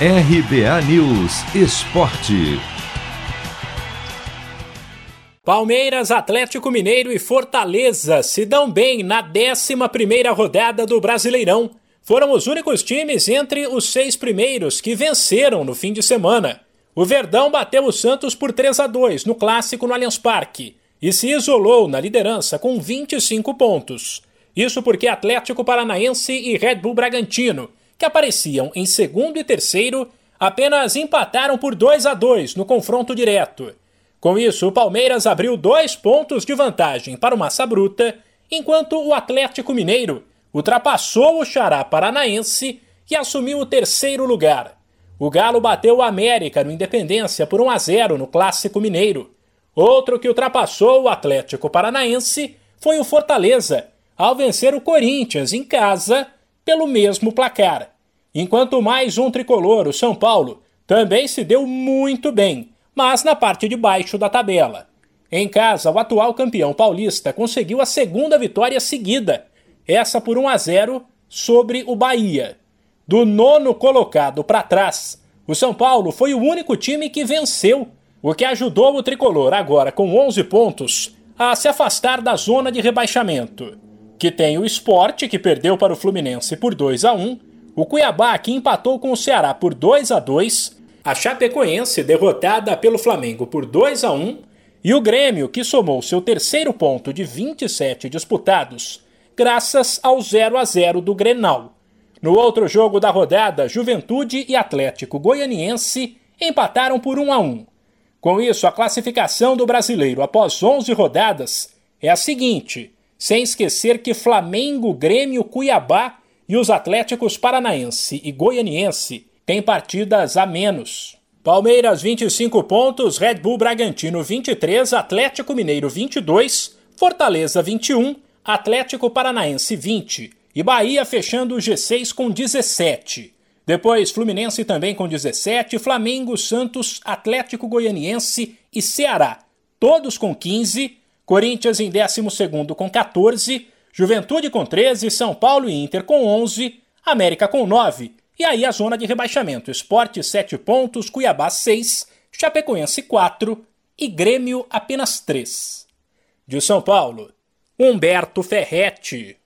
RBA News Esporte. Palmeiras, Atlético Mineiro e Fortaleza se dão bem na 11 rodada do Brasileirão. Foram os únicos times entre os seis primeiros que venceram no fim de semana. O Verdão bateu o Santos por 3 a 2 no clássico no Allianz Parque e se isolou na liderança com 25 pontos. Isso porque Atlético Paranaense e Red Bull Bragantino, que apareciam em segundo e terceiro, apenas empataram por 2 a 2 no confronto direto. Com isso, o Palmeiras abriu dois pontos de vantagem para o Massa Bruta, enquanto o Atlético Mineiro ultrapassou o Xará Paranaense e assumiu o terceiro lugar. O Galo bateu o América no Independência por 1 a 0 no Clássico Mineiro. Outro que ultrapassou o Atlético Paranaense foi o Fortaleza, ao vencer o Corinthians em casa pelo mesmo placar. Enquanto mais um tricolor, o São Paulo, também se deu muito bem, mas na parte de baixo da tabela. Em casa, o atual campeão paulista conseguiu a segunda vitória seguida, essa por 1 a 0 sobre o Bahia. Do nono colocado para trás, o São Paulo foi o único time que venceu, o que ajudou o tricolor, agora com 11 pontos, a se afastar da zona de rebaixamento que tem o Esporte, que perdeu para o Fluminense por 2 a 1 o Cuiabá, que empatou com o Ceará por 2 a 2 a Chapecoense, derrotada pelo Flamengo por 2 a 1 e o Grêmio, que somou seu terceiro ponto de 27 disputados, graças ao 0 a 0 do Grenal. No outro jogo da rodada, Juventude e Atlético Goianiense empataram por 1 a 1. Com isso, a classificação do brasileiro após 11 rodadas é a seguinte: sem esquecer que Flamengo, Grêmio, Cuiabá e os Atléticos Paranaense e Goianiense têm partidas a menos. Palmeiras 25 pontos, Red Bull Bragantino 23, Atlético Mineiro 22, Fortaleza 21, Atlético Paranaense 20 e Bahia fechando o G6 com 17. Depois Fluminense também com 17, Flamengo, Santos, Atlético Goianiense e Ceará, todos com 15 Corinthians em 12 com 14, Juventude com 13, São Paulo e Inter com 11, América com 9. E aí a zona de rebaixamento: Esporte 7 pontos, Cuiabá 6, Chapecoense 4 e Grêmio apenas 3. De São Paulo, Humberto Ferretti.